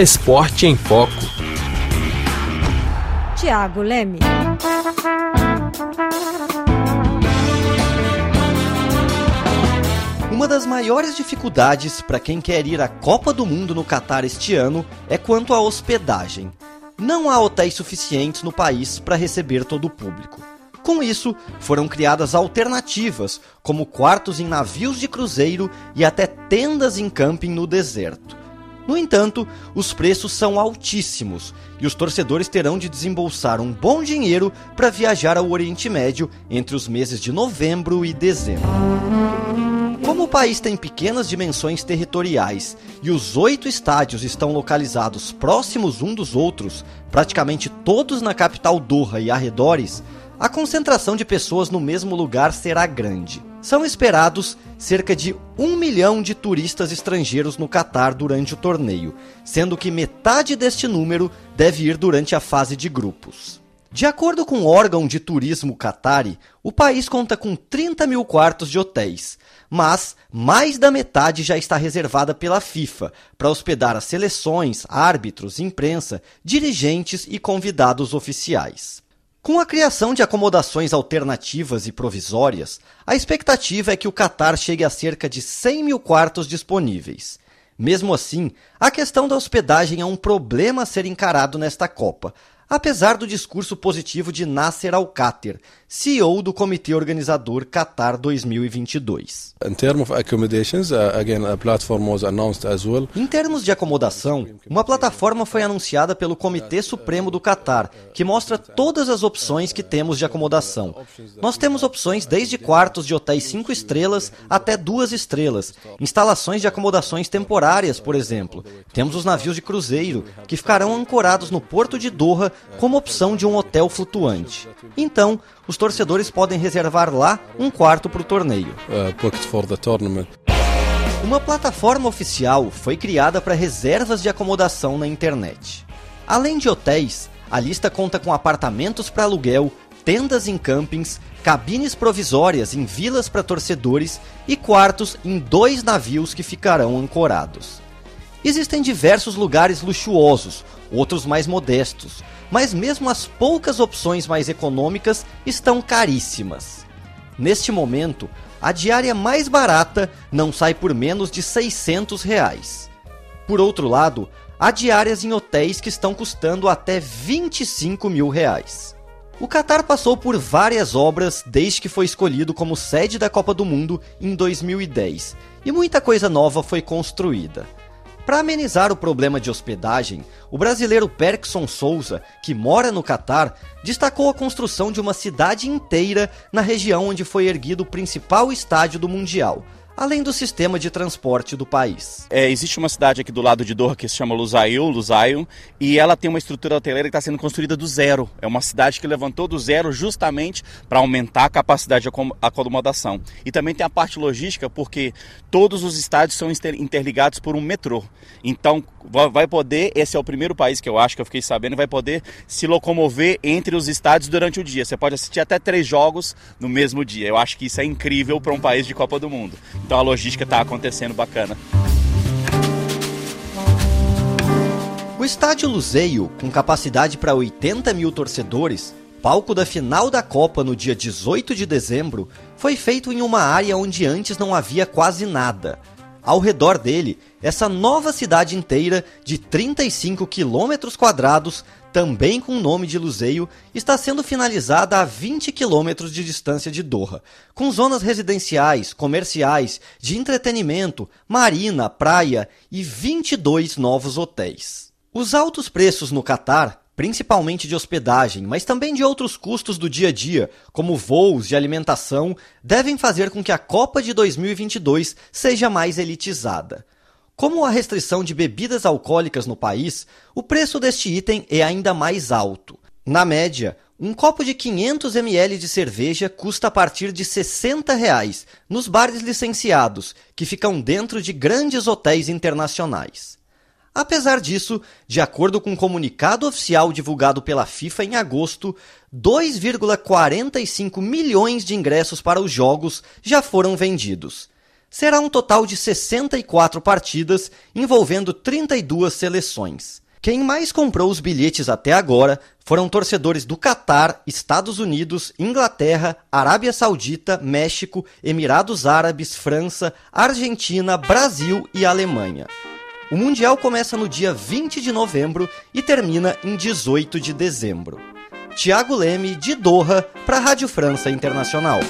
Esporte em Foco. Tiago Leme. Uma das maiores dificuldades para quem quer ir à Copa do Mundo no Catar este ano é quanto à hospedagem. Não há hotéis suficientes no país para receber todo o público. Com isso, foram criadas alternativas, como quartos em navios de cruzeiro e até tendas em camping no deserto. No entanto, os preços são altíssimos e os torcedores terão de desembolsar um bom dinheiro para viajar ao Oriente Médio entre os meses de novembro e dezembro. Como o país tem pequenas dimensões territoriais e os oito estádios estão localizados próximos um dos outros, praticamente todos na capital Doha e arredores, a concentração de pessoas no mesmo lugar será grande. São esperados cerca de um milhão de turistas estrangeiros no Catar durante o torneio, sendo que metade deste número deve ir durante a fase de grupos. De acordo com o órgão de turismo Qatari, o país conta com 30 mil quartos de hotéis, mas mais da metade já está reservada pela FIFA para hospedar as seleções, árbitros, imprensa, dirigentes e convidados oficiais. Com a criação de acomodações alternativas e provisórias, a expectativa é que o Catar chegue a cerca de 100 mil quartos disponíveis. Mesmo assim, a questão da hospedagem é um problema a ser encarado nesta Copa, apesar do discurso positivo de Nasser Al-Khater, CEO do comitê organizador Qatar 2022. In terms of accommodations, uh. Em termos de acomodação, uma plataforma foi anunciada pelo Comitê Supremo do Qatar, que mostra todas as opções que temos de acomodação. Nós temos opções desde quartos de hotéis 5 estrelas até duas estrelas, instalações de acomodações temporárias, por exemplo. Temos os navios de cruzeiro, que ficarão ancorados no porto de Doha como opção de um hotel flutuante. Então, os torcedores podem reservar lá um quarto para o torneio. Uh, Uma plataforma oficial foi criada para reservas de acomodação na internet. Além de hotéis, a lista conta com apartamentos para aluguel, tendas em campings, cabines provisórias em vilas para torcedores e quartos em dois navios que ficarão ancorados. Existem diversos lugares luxuosos, outros mais modestos, mas mesmo as poucas opções mais econômicas estão caríssimas. Neste momento, a diária mais barata não sai por menos de 600 reais. Por outro lado, há diárias em hotéis que estão custando até 25 mil reais. O Qatar passou por várias obras desde que foi escolhido como sede da Copa do Mundo em 2010, e muita coisa nova foi construída. Para amenizar o problema de hospedagem, o brasileiro Perkson Souza, que mora no Catar, destacou a construção de uma cidade inteira na região onde foi erguido o principal estádio do Mundial, além do sistema de transporte do país. É, existe uma cidade aqui do lado de Doha que se chama Lusail, Lusail, e ela tem uma estrutura hoteleira que está sendo construída do zero. É uma cidade que levantou do zero justamente para aumentar a capacidade de acomodação. E também tem a parte logística, porque todos os estádios são interligados por um metrô. Então, vai poder, esse é o primeiro país que eu acho que eu fiquei sabendo, vai poder se locomover entre os estádios durante o dia. Você pode assistir até três jogos no mesmo dia. Eu acho que isso é incrível para um país de Copa do Mundo. Então a logística está acontecendo bacana. O estádio Luzeio, com capacidade para 80 mil torcedores, palco da final da Copa no dia 18 de dezembro, foi feito em uma área onde antes não havia quase nada. Ao redor dele, essa nova cidade inteira de 35 quilômetros quadrados também com o nome de Luzeio, está sendo finalizada a 20 quilômetros de distância de Doha, com zonas residenciais, comerciais, de entretenimento, marina, praia e 22 novos hotéis. Os altos preços no Catar, principalmente de hospedagem, mas também de outros custos do dia a dia, como voos e alimentação, devem fazer com que a Copa de 2022 seja mais elitizada. Como a restrição de bebidas alcoólicas no país, o preço deste item é ainda mais alto. Na média, um copo de 500 ml de cerveja custa a partir de 60 reais nos bares licenciados, que ficam dentro de grandes hotéis internacionais. Apesar disso, de acordo com um comunicado oficial divulgado pela FIFA em agosto, 2,45 milhões de ingressos para os jogos já foram vendidos. Será um total de 64 partidas envolvendo 32 seleções. Quem mais comprou os bilhetes até agora foram torcedores do Catar, Estados Unidos, Inglaterra, Arábia Saudita, México, Emirados Árabes, França, Argentina, Brasil e Alemanha. O Mundial começa no dia 20 de novembro e termina em 18 de dezembro. Tiago Leme, de Doha, para a Rádio França Internacional.